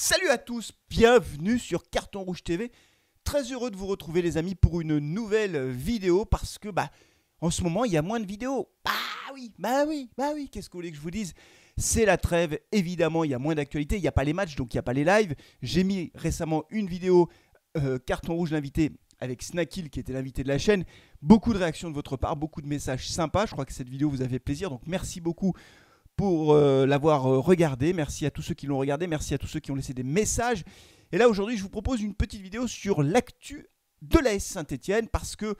Salut à tous, bienvenue sur Carton Rouge TV. Très heureux de vous retrouver les amis pour une nouvelle vidéo parce que bah en ce moment il y a moins de vidéos. Bah oui, bah oui, bah oui, qu'est-ce que vous voulez que je vous dise? C'est la trêve, évidemment, il y a moins d'actualité, il n'y a pas les matchs, donc il n'y a pas les lives. J'ai mis récemment une vidéo euh, Carton Rouge l'invité avec Snackil qui était l'invité de la chaîne. Beaucoup de réactions de votre part, beaucoup de messages sympas. Je crois que cette vidéo vous a fait plaisir, donc merci beaucoup pour euh, l'avoir euh, regardé. Merci à tous ceux qui l'ont regardé, merci à tous ceux qui ont laissé des messages. Et là aujourd'hui, je vous propose une petite vidéo sur l'actu de la S Saint-Etienne parce que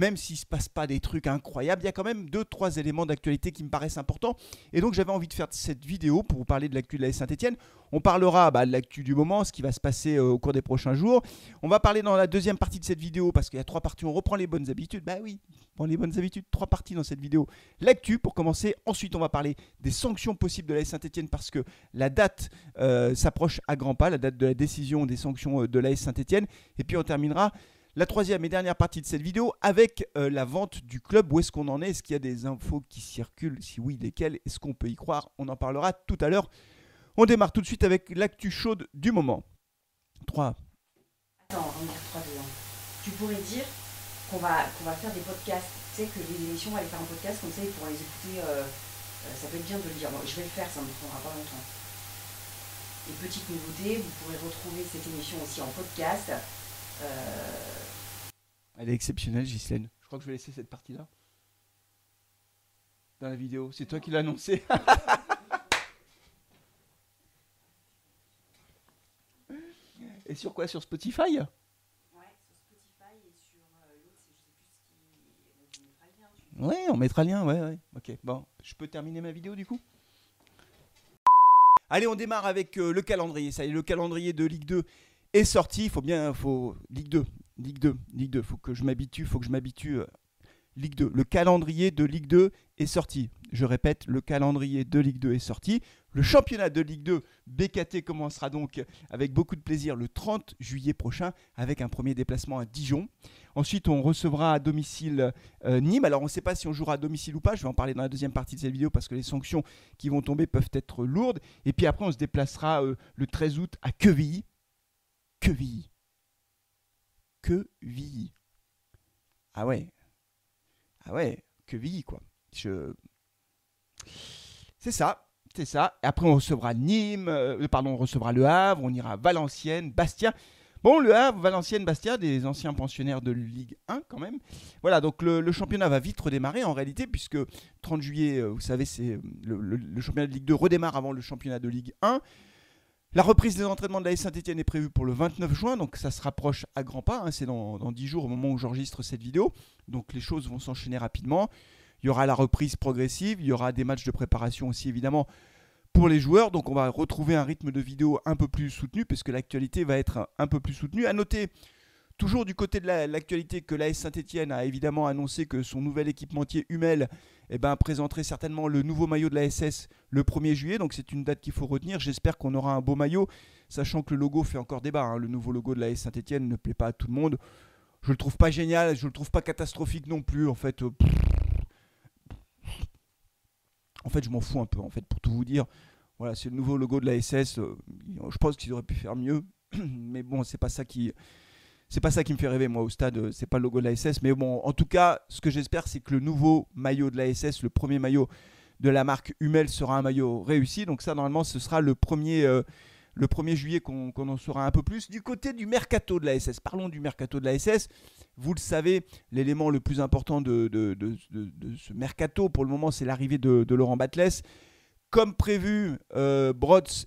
même s'il ne se passe pas des trucs incroyables, il y a quand même deux trois éléments d'actualité qui me paraissent importants. Et donc j'avais envie de faire cette vidéo pour vous parler de l'actu de la Saint-Etienne. On parlera bah, de l'actu du moment, ce qui va se passer euh, au cours des prochains jours. On va parler dans la deuxième partie de cette vidéo, parce qu'il y a trois parties, on reprend les bonnes habitudes. Bah oui, on les bonnes habitudes, trois parties dans cette vidéo. L'actu pour commencer, ensuite on va parler des sanctions possibles de la Saint-Etienne, parce que la date euh, s'approche à grands pas, la date de la décision des sanctions euh, de la Saint-Etienne. Et puis on terminera la troisième et dernière partie de cette vidéo avec euh, la vente du club. Où est-ce qu'on en est? Est-ce qu'il y a des infos qui circulent? Si oui, lesquelles? Est-ce qu'on peut y croire? On en parlera tout à l'heure. On démarre tout de suite avec l'actu chaude du moment. 3. Attends, on est 3 dedans. Tu pourrais dire qu'on va, faire des podcasts. Tu sais que les émissions, on va les faire en podcast, comme ça ils pourront les écouter. Euh, euh, ça peut être bien de le dire. Je vais le faire, ça ne me prendra pas longtemps. Et petite nouveauté, vous pourrez retrouver cette émission aussi en podcast. Elle est exceptionnelle, Ghislaine. Je crois que je vais laisser cette partie-là. Dans la vidéo. C'est toi qui l'as annoncé. et sur quoi? Sur Spotify? Ouais, sur Spotify et sur l'autre, je sais plus ce qui. On mettra le lien. Ouais, on mettra le lien, ouais, ouais. Ok, bon. Je peux terminer ma vidéo du coup? Allez, on démarre avec euh, le calendrier. Ça y est, le calendrier de Ligue 2 est sorti. Il faut bien, faut Ligue 2, Ligue 2, Ligue 2. Faut que je m'habitue, faut que je m'habitue. euh, Ligue 2. Le calendrier de Ligue 2 est sorti. Je répète, le calendrier de Ligue 2 est sorti. Le championnat de Ligue 2 BKT commencera donc avec beaucoup de plaisir le 30 juillet prochain avec un premier déplacement à Dijon. Ensuite, on recevra à domicile euh, Nîmes. Alors, on ne sait pas si on jouera à domicile ou pas. Je vais en parler dans la deuxième partie de cette vidéo parce que les sanctions qui vont tomber peuvent être lourdes. Et puis après, on se déplacera euh, le 13 août à Quevilly. Quevilly. Quevilly. Ah ouais. Ah ouais, Quevilly, quoi. Je... C'est ça. C'est ça. Et après, on recevra Nîmes, euh, pardon, on recevra Le Havre, on ira à Valenciennes, Bastia. Bon, Le Havre, Valenciennes, Bastia, des anciens pensionnaires de Ligue 1 quand même. Voilà, donc le, championnat va vite redémarrer en réalité, puisque 30 juillet, euh, vous savez, c'est euh, le- le championnat de Ligue 2 redémarre avant le championnat de Ligue 1. La reprise des entraînements de la Saint-Etienne est prévue pour le 29 juin, donc ça se rapproche à grands pas. hein, c'est dans, dans 10 jours au moment où j'enregistre cette vidéo. Donc les choses vont s'enchaîner rapidement. Il y aura la reprise progressive, il y aura des matchs de préparation aussi évidemment pour les joueurs. Donc on va retrouver un rythme de vidéo un peu plus soutenu puisque l'actualité va être un peu plus soutenue. À noter, toujours du côté de la- l'actualité, que l'AS Saint-Etienne a évidemment annoncé que son nouvel équipementier Hummel eh ben, présenterait certainement le nouveau maillot de la SS le 1er juillet. Donc c'est une date qu'il faut retenir. J'espère qu'on aura un beau maillot, sachant que le logo fait encore débat. hein. Le nouveau logo de l'AS Saint-Etienne ne plaît pas à tout le monde. Je le trouve pas génial, je le trouve pas catastrophique non plus. En fait, en fait, je m'en fous un peu. En fait, pour tout vous dire, voilà, c'est le nouveau logo de la SS. euh, je pense qu'ils auraient pu faire mieux, mais bon, c'est pas ça qui, c'est pas ça qui me fait rêver moi au stade. euh, C'est pas le logo de la SS, mais bon, en tout cas, ce que j'espère, c'est que le nouveau maillot de la SS, le premier maillot de la marque Hummel, sera un maillot réussi. Donc ça, normalement, ce sera le premier. euh, le 1er juillet qu'on en saura un peu plus. Du côté du mercato de la SS, parlons du mercato de la SS. Vous le savez, l'élément le plus important de, ce mercato pour le moment, c'est l'arrivée de, de Laurent Batles. Comme prévu, euh,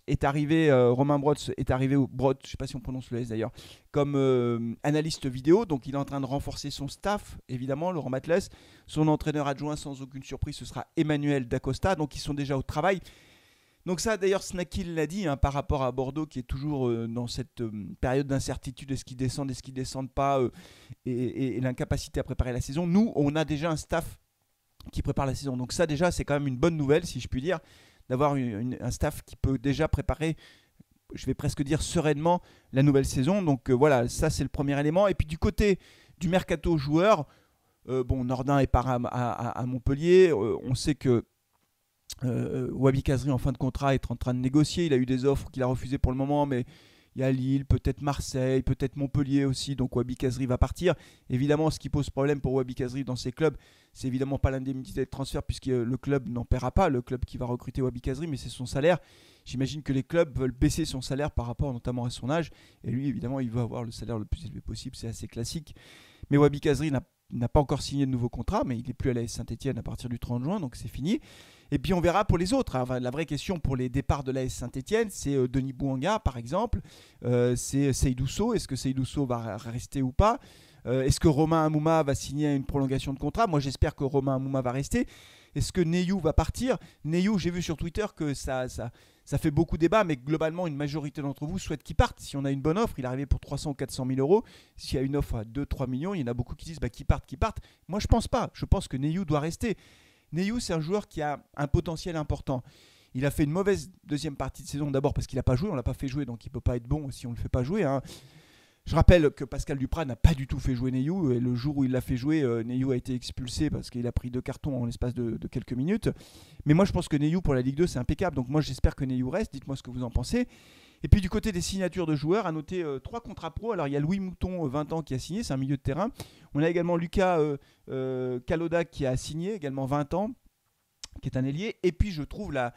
est arrivé, euh, Romain Brotz est arrivé, je ne sais pas si on prononce le S d'ailleurs, comme euh, analyste vidéo. Donc il est en train de renforcer son staff, évidemment, Laurent Batles. Son entraîneur adjoint, sans aucune surprise, ce sera Emmanuel Dacosta. Donc ils sont déjà au travail. Donc ça, d'ailleurs, Snackil l'a dit, hein, par rapport à Bordeaux, qui est toujours euh, dans cette période d'incertitude, est-ce qu'ils descendent, est-ce qu'ils descendent pas, et l'incapacité à préparer la saison. Nous, on a déjà un staff qui prépare la saison. Donc ça, déjà, c'est quand même une bonne nouvelle, si je puis dire, d'avoir un staff qui peut déjà préparer, je vais presque dire sereinement, la nouvelle saison. Donc euh, voilà, ça, c'est le premier élément. Et puis du côté du mercato joueur, euh, bon, Nordin est par à, Montpellier. Euh, on sait que Wabi Kazri en fin de contrat est en train de négocier. Il a eu des offres qu'il a refusées pour le moment, mais il y a Lille, peut-être Marseille, peut-être Montpellier aussi. Donc Wabi Kazri va partir. Évidemment, ce qui pose problème pour Wabi Kazri dans ces clubs, c'est évidemment pas l'indemnité de transfert puisque le club n'en paiera pas, le club qui va recruter Wabi Kazri, mais c'est son salaire. J'imagine que les clubs veulent baisser son salaire par rapport notamment à son âge. Et lui, évidemment, il veut avoir le salaire le plus élevé possible. C'est assez classique. Mais Wabi Kazri n'a pas encore signé de nouveau contrat, mais il n'est plus à la Saint-Etienne à partir du 30 juin, donc c'est fini. Et puis on verra pour les autres. Hein. la vraie question pour les départs de l'AS Saint-Etienne, c'est euh, Denis Bouanga par exemple, euh, c'est Seydousso. Est-ce que Seydousso va rester ou pas? Euh, Est-ce que Romain Amouma va signer une prolongation de contrat? Moi j'espère que Romain Amouma va rester. Est-ce que Neyou va partir? Neyou, j'ai vu sur Twitter que ça fait beaucoup débat, mais globalement, une majorité d'entre vous souhaite qu'il parte. Si on a une bonne offre, il est arrivé pour 300 ou 400 000 euros. S'il y a une offre à 2-3 millions, il y en a beaucoup qui disent bah, qu'il parte, qu'il parte. Moi, je pense pas. Je pense que Neyou doit rester. Neyou, c'est un joueur qui a un potentiel important. Il a fait une mauvaise deuxième partie de saison d'abord parce qu'il n'a pas joué, on l'a pas fait jouer, donc il peut pas être bon si on ne le fait pas jouer. Hein. Je rappelle que Pascal Duprat n'a pas du tout fait jouer Neyou, et le jour où il l'a fait jouer, euh, Neyou a été expulsé parce qu'il a pris deux cartons en l'espace de, quelques minutes. Mais moi je pense que Neyou pour la Ligue 2 c'est impeccable, donc moi j'espère que Neyou reste, dites-moi ce que vous en pensez. Et puis du côté des signatures de joueurs, à noter euh, trois contrats pro. Alors il y a Louis Mouton, 20 euh, ans, qui a signé, c'est un milieu de terrain. On a également Lucas Caloda qui a signé, également 20 ans qui est un ailier. Et puis je trouve la,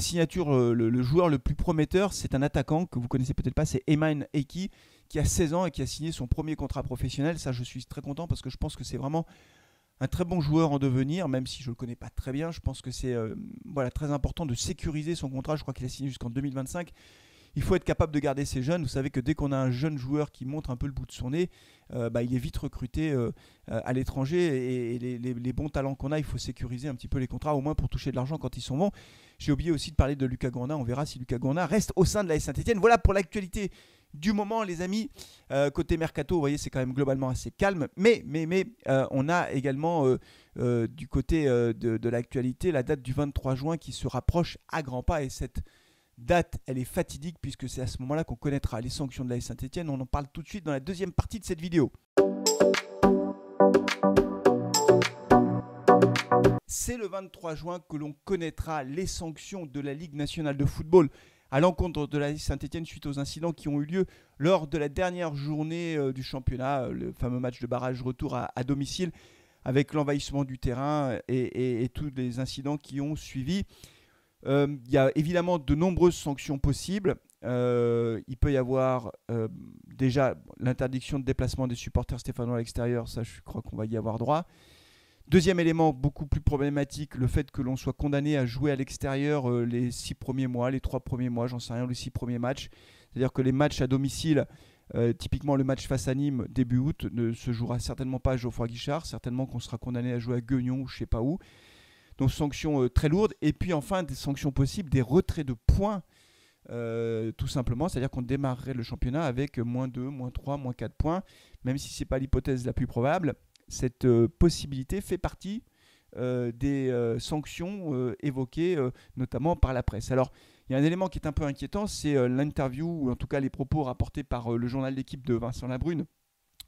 signature, euh, le, joueur le plus prometteur, c'est un attaquant que vous connaissez peut-être pas, c'est Eman Eki, qui a 16 ans et qui a signé son premier contrat professionnel. Ça, je suis très content parce que je pense que c'est vraiment un très bon joueur en devenir, même si je ne le connais pas très bien. Je pense que c'est euh, voilà, très important de sécuriser son contrat. Je crois qu'il a signé jusqu'en 2025 il faut être capable de garder ces jeunes. Vous savez que dès qu'on a un jeune joueur qui montre un peu le bout de son nez, euh, bah, il est vite recruté euh, euh, à l'étranger et, les, bons talents qu'on a, il faut sécuriser un petit peu les contrats, au moins pour toucher de l'argent quand ils sont bons. J'ai oublié aussi de parler de Lucas Gourna. On verra si Lucas Gourna reste au sein de la Saint-Etienne. Voilà pour l'actualité du moment, les amis. côté mercato, vous voyez, c'est quand même globalement assez calme. Mais, mais, mais on a également du côté de, de l'actualité la date du 23 juin qui se rapproche à grands pas et cette date, elle est fatidique puisque c'est à ce moment-là qu'on connaîtra les sanctions de la Saint-Etienne. On en parle tout de suite dans la deuxième partie de cette vidéo. C'est le 23 juin que l'on connaîtra les sanctions de la Ligue nationale de football à l'encontre de la Saint-Etienne suite aux incidents qui ont eu lieu lors de la dernière journée euh, du championnat, euh, le fameux match de barrage retour à, domicile avec l'envahissement du terrain et, tous les incidents qui ont suivi. Euh, il y a évidemment de nombreuses sanctions possibles. Euh, il peut y avoir euh, déjà l'interdiction de déplacement des supporters stéphanois à l'extérieur, ça je crois qu'on va y avoir droit. Deuxième élément beaucoup plus problématique, le fait que l'on soit condamné à jouer à l'extérieur les six premiers mois, les trois premiers mois, j'en sais rien, les six premiers matchs. C'est-à-dire que les matchs à domicile, typiquement le match face à Nîmes début août, ne se jouera certainement pas à Geoffroy Guichard, certainement qu'on sera condamné à jouer à Guignon ou je sais pas où. Donc sanctions euh, très lourdes. Et puis enfin des sanctions possibles, des retraits de points. Euh, tout simplement, c'est-à-dire qu'on démarrerait le championnat avec moins 2, moins 3, moins 4 points, même si ce n'est pas l'hypothèse la plus probable, cette euh, possibilité fait partie des sanctions évoquées notamment par la presse. Alors, il y a un élément qui est un peu inquiétant, c'est l'interview, ou en tout cas les propos rapportés par le journal d'équipe de Vincent Labrune,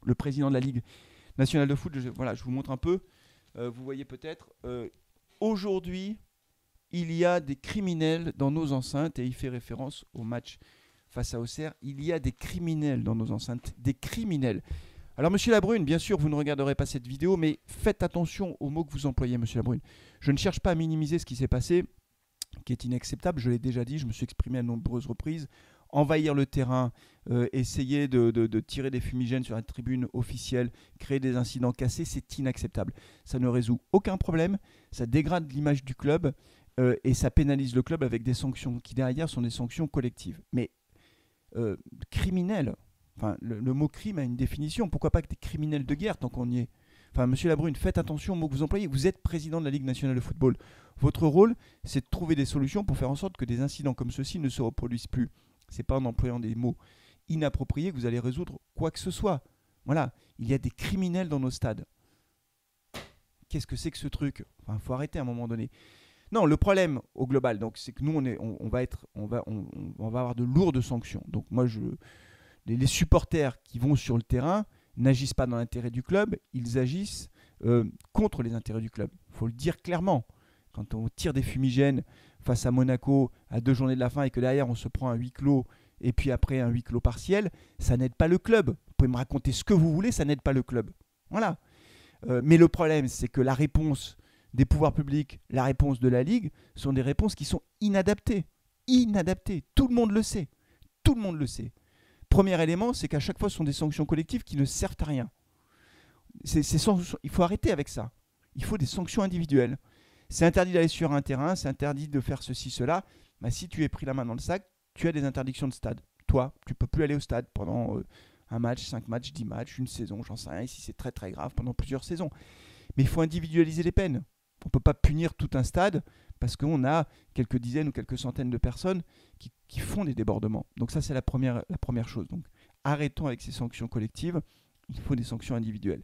le président de la Ligue nationale de foot. Voilà, je vous montre un peu. vous voyez peut-être, aujourd'hui, il y a des criminels dans nos enceintes, et il fait référence au match face à Auxerre. Il y a des criminels dans nos enceintes, des criminels. Alors, monsieur Labrune, bien sûr, vous ne regarderez pas cette vidéo, mais faites attention aux mots que vous employez, monsieur Labrune. Je ne cherche pas à minimiser ce qui s'est passé, qui est inacceptable, je l'ai déjà dit, je me suis exprimé à nombreuses reprises envahir le terrain, euh, essayer de, tirer des fumigènes sur la tribune officielle, créer des incidents cassés, c'est inacceptable. Ça ne résout aucun problème, ça dégrade l'image du club euh, et ça pénalise le club avec des sanctions qui derrière sont des sanctions collectives. Mais euh, criminel, enfin le, mot crime a une définition, pourquoi pas que des criminels de guerre tant qu'on y est? Enfin, monsieur Labrune, faites attention aux mots que vous employez. Vous êtes président de la Ligue nationale de football. Votre rôle, c'est de trouver des solutions pour faire en sorte que des incidents comme ceux-ci ne se reproduisent plus. C'est pas en employant des mots inappropriés que vous allez résoudre quoi que ce soit. Voilà, il y a des criminels dans nos stades. Qu'est-ce que c'est que ce truc? Enfin, faut arrêter à un moment donné. Non, le problème au global, donc, c'est que nous, on, va avoir de lourdes sanctions. Donc, moi, les, supporters qui vont sur le terrain n'agissent pas dans l'intérêt du club, ils agissent euh, contre les intérêts du club. Il faut le dire clairement. quand on tire des fumigènes face à Monaco à deux journées de la fin et que derrière on se prend un huis clos et puis après un huis clos partiel, ça n'aide pas le club. Vous pouvez me raconter ce que vous voulez, ça n'aide pas le club. Voilà. Euh, mais le problème, c'est que la réponse des pouvoirs publics, la réponse de la Ligue, sont des réponses qui sont inadaptées. Inadaptées. Tout le monde le sait. Tout le monde le sait. Premier élément, c'est qu'à chaque fois, ce sont des sanctions collectives qui ne servent à rien. il faut arrêter avec ça. Il faut des sanctions individuelles. C'est interdit d'aller sur un terrain, c'est interdit de faire ceci, cela. Bah, si tu es pris la main dans le sac, tu as des interdictions de stade. Toi, tu peux plus aller au stade pendant euh, un match, cinq matchs, dix matchs, une saison, j'en sais rien. Ici, c'est très très grave pendant plusieurs saisons. Mais il faut individualiser les peines. On ne peut pas punir tout un stade parce qu'on a quelques dizaines ou quelques centaines de personnes qui, font des débordements. Donc ça, c'est la première, la première chose. Donc arrêtons avec ces sanctions collectives. Il faut des sanctions individuelles.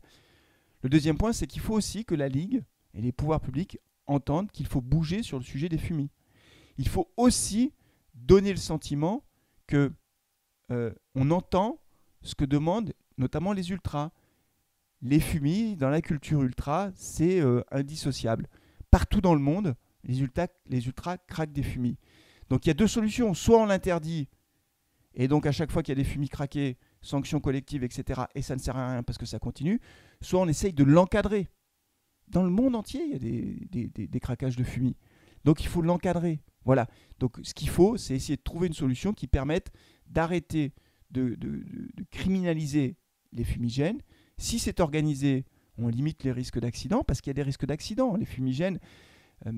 Le deuxième point, c'est qu'il faut aussi que la Ligue et les pouvoirs publics entendent qu'il faut bouger sur le sujet des fumis. Il faut aussi donner le sentiment que euh, on entend ce que demandent notamment les ultras. Les fumis, dans la culture ultra, c'est euh, indissociable. Partout dans le monde, les ultras, les ultras craquent des fumis. Donc il y a deux solutions. Soit on l'interdit, et donc à chaque fois qu'il y a des fumis craqués, sanctions collectives, etc., et ça ne sert à rien parce que ça continue. Soit on essaye de l'encadrer. Dans le monde entier, il y a des, des craquages de fumis. Donc il faut l'encadrer. Voilà. Donc ce qu'il faut, c'est essayer de trouver une solution qui permette d'arrêter de, criminaliser les fumigènes. Si c'est organisé, on limite les risques d'accident parce qu'il y a des risques d'accident. Les fumigènes, euh,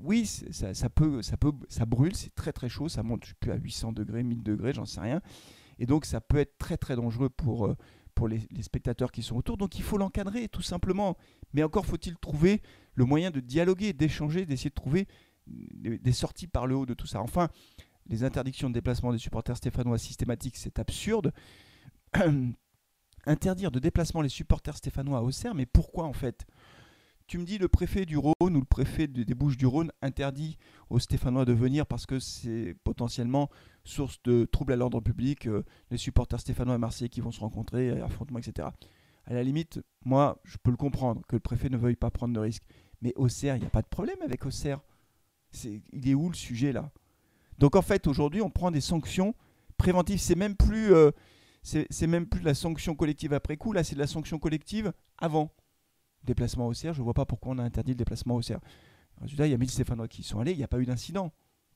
oui, ça, peut, ça, peut, ça brûle, c'est très très chaud, ça monte plus à 800 degrés, 1000 degrés, j'en sais rien. Et donc ça peut être très très dangereux pour, euh, pour les, spectateurs qui sont autour. Donc il faut l'encadrer tout simplement. Mais encore faut-il trouver le moyen de dialoguer, d'échanger, d'essayer de trouver des sorties par le haut de tout ça. Enfin, les interdictions de déplacement des supporters stéphanois systématiques, c'est absurde. Interdire de déplacement les supporters stéphanois à Auxerre, mais pourquoi en fait? Tu me dis le préfet du Rhône ou le préfet des Bouches du Rhône interdit aux Stéphanois de venir parce que c'est potentiellement source de troubles à l'ordre public, euh, les supporters stéphanois et marseillais qui vont se rencontrer, affrontements, etc. À la limite, moi, je peux le comprendre que le préfet ne veuille pas prendre de risques. Mais Auxerre, il n'y a pas de problème avec Auxerre il est où le sujet là? Donc en fait, aujourd'hui, on prend des sanctions préventives. C'est même plus, euh, c'est même plus la sanction collective après coup. Là, c'est de la sanction collective avant. Déplacement au CER, je ne vois pas pourquoi on a interdit le déplacement au CER. Résultat, il y a 1000 Stéphanois qui sont allés, il n'y a pas eu d'incident.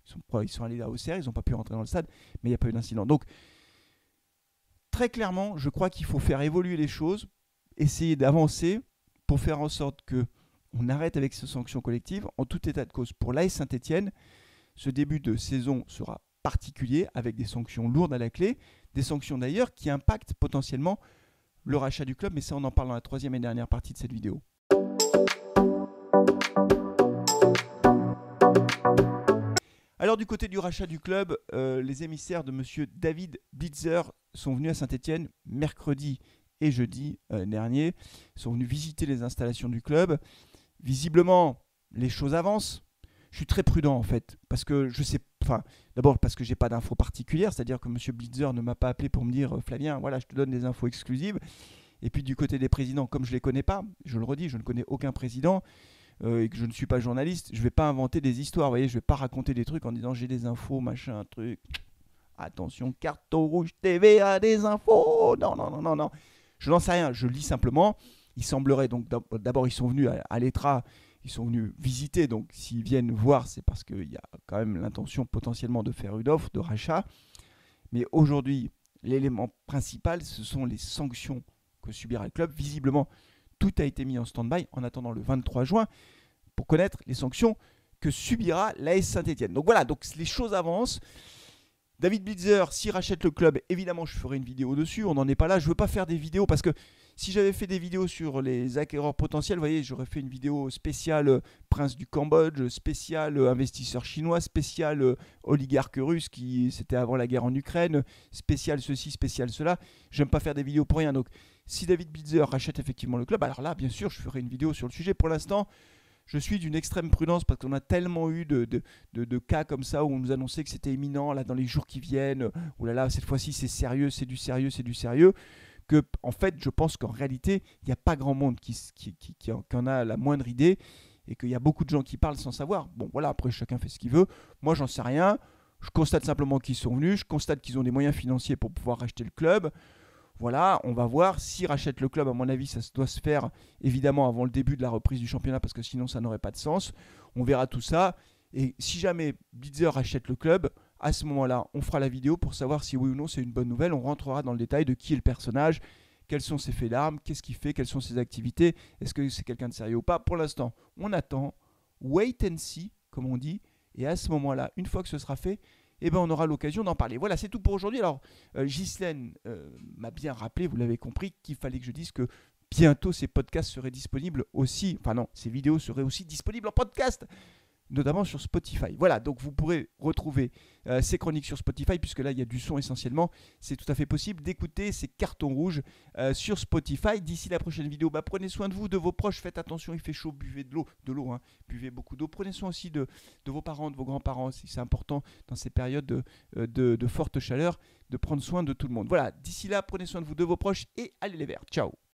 Ils sont, ils sont allés là au CER, ils n'ont pas pu rentrer dans le stade, mais il n'y a pas eu d'incident. Donc, très clairement, je crois qu'il faut faire évoluer les choses, essayer d'avancer pour faire en sorte que on arrête avec ces sanctions collectives. En tout état de cause, pour l'AS Saint-Etienne, ce début de saison sera particulier avec des sanctions lourdes à la clé, des sanctions d'ailleurs qui impactent potentiellement le rachat du club, mais ça on en parle dans la troisième et dernière partie de cette vidéo. Alors du côté du rachat du club, euh, les émissaires de M. David Blitzer sont venus à Saint-Etienne mercredi et jeudi euh, dernier, sont venus visiter les installations du club visiblement, les choses avancent. Je suis très prudent en fait, parce que je sais, enfin, d'abord parce que j'ai pas d'infos particulières, c'est-à-dire que M. Blitzer ne m'a pas appelé pour me dire euh, Flavien, voilà, je te donne des infos exclusives. Et puis du côté des présidents, comme je les connais pas, je le redis, je ne connais aucun président euh, et que je ne suis pas journaliste, je vais pas inventer des histoires, vous voyez, je vais pas raconter des trucs en disant j'ai des infos, machin, truc. Attention, carton rouge TV a des infos. Non, non, non, non, non. Je n'en sais rien, je lis simplement. Il semblerait donc d'abord ils sont venus à, l'ETRA, ils sont venus visiter, donc s'ils viennent voir, c'est parce qu'il y a quand même l'intention potentiellement de faire une offre de rachat. Mais aujourd'hui, l'élément principal, ce sont les sanctions que subira le club. Visiblement, tout a été mis en stand-by en attendant le 23 juin pour connaître les sanctions que subira l'AS Saint-Etienne. Donc voilà, donc les choses avancent. David Blitzer, s'il rachète le club, évidemment, je ferai une vidéo dessus. On n'en est pas là. Je ne veux pas faire des vidéos parce que si j'avais fait des vidéos sur les acquéreurs potentiels, vous voyez, j'aurais fait une vidéo spéciale euh, prince du Cambodge, spéciale euh, investisseur chinois, spéciale euh, oligarque russe qui c'était avant la guerre en Ukraine, spéciale ceci, spéciale cela. J'aime pas faire des vidéos pour rien. Donc, si David Blitzer rachète effectivement le club, alors là, bien sûr, je ferai une vidéo sur le sujet. Pour l'instant, je suis d'une extrême prudence parce qu'on a tellement eu de, de, cas comme ça où on nous annonçait que c'était imminent là dans les jours qui viennent. Ouh là là, cette fois-ci c'est sérieux, c'est du sérieux, c'est du sérieux que, en fait, je pense qu'en réalité, il n'y a pas grand monde qui, en a la moindre idée et qu'il y a beaucoup de gens qui parlent sans savoir. Bon, voilà, après chacun fait ce qu'il veut. Moi, j'en sais rien. Je constate simplement qu'ils sont venus. Je constate qu'ils ont des moyens financiers pour pouvoir racheter le club. Voilà, on va voir. S'ils rachètent le club, à mon avis, ça doit se faire évidemment avant le début de la reprise du championnat parce que sinon ça n'aurait pas de sens. On verra tout ça. Et si jamais Blitzer rachète le club, à ce moment-là, on fera la vidéo pour savoir si oui ou non c'est une bonne nouvelle. On rentrera dans le détail de qui est le personnage, quels sont ses faits d'armes, qu'est-ce qu'il fait, quelles sont ses activités, est-ce que c'est quelqu'un de sérieux ou pas. Pour l'instant, on attend, wait and see, comme on dit, et à ce moment-là, une fois que ce sera fait, eh ben, on aura l'occasion d'en parler. Voilà, c'est tout pour aujourd'hui. Alors, euh, Ghislaine euh, m'a bien rappelé, vous l'avez compris, qu'il fallait que je dise que bientôt ces podcasts seraient disponibles aussi, enfin non, ces vidéos seraient aussi disponibles en podcast notamment sur Spotify. Voilà, donc vous pourrez retrouver euh, ces chroniques sur Spotify, puisque là il y a du son essentiellement. C'est tout à fait possible d'écouter ces cartons rouges euh, sur Spotify. D'ici la prochaine vidéo, bah, prenez soin de vous, de vos proches, faites attention, il fait chaud, buvez de l'eau, de l'eau, hein, buvez beaucoup d'eau. Prenez soin aussi de, vos parents, de vos grands-parents, c'est important dans ces périodes euh, de, de forte chaleur, de prendre soin de tout le monde. Voilà, d'ici là, prenez soin de vous, de vos proches, et allez les verts. Ciao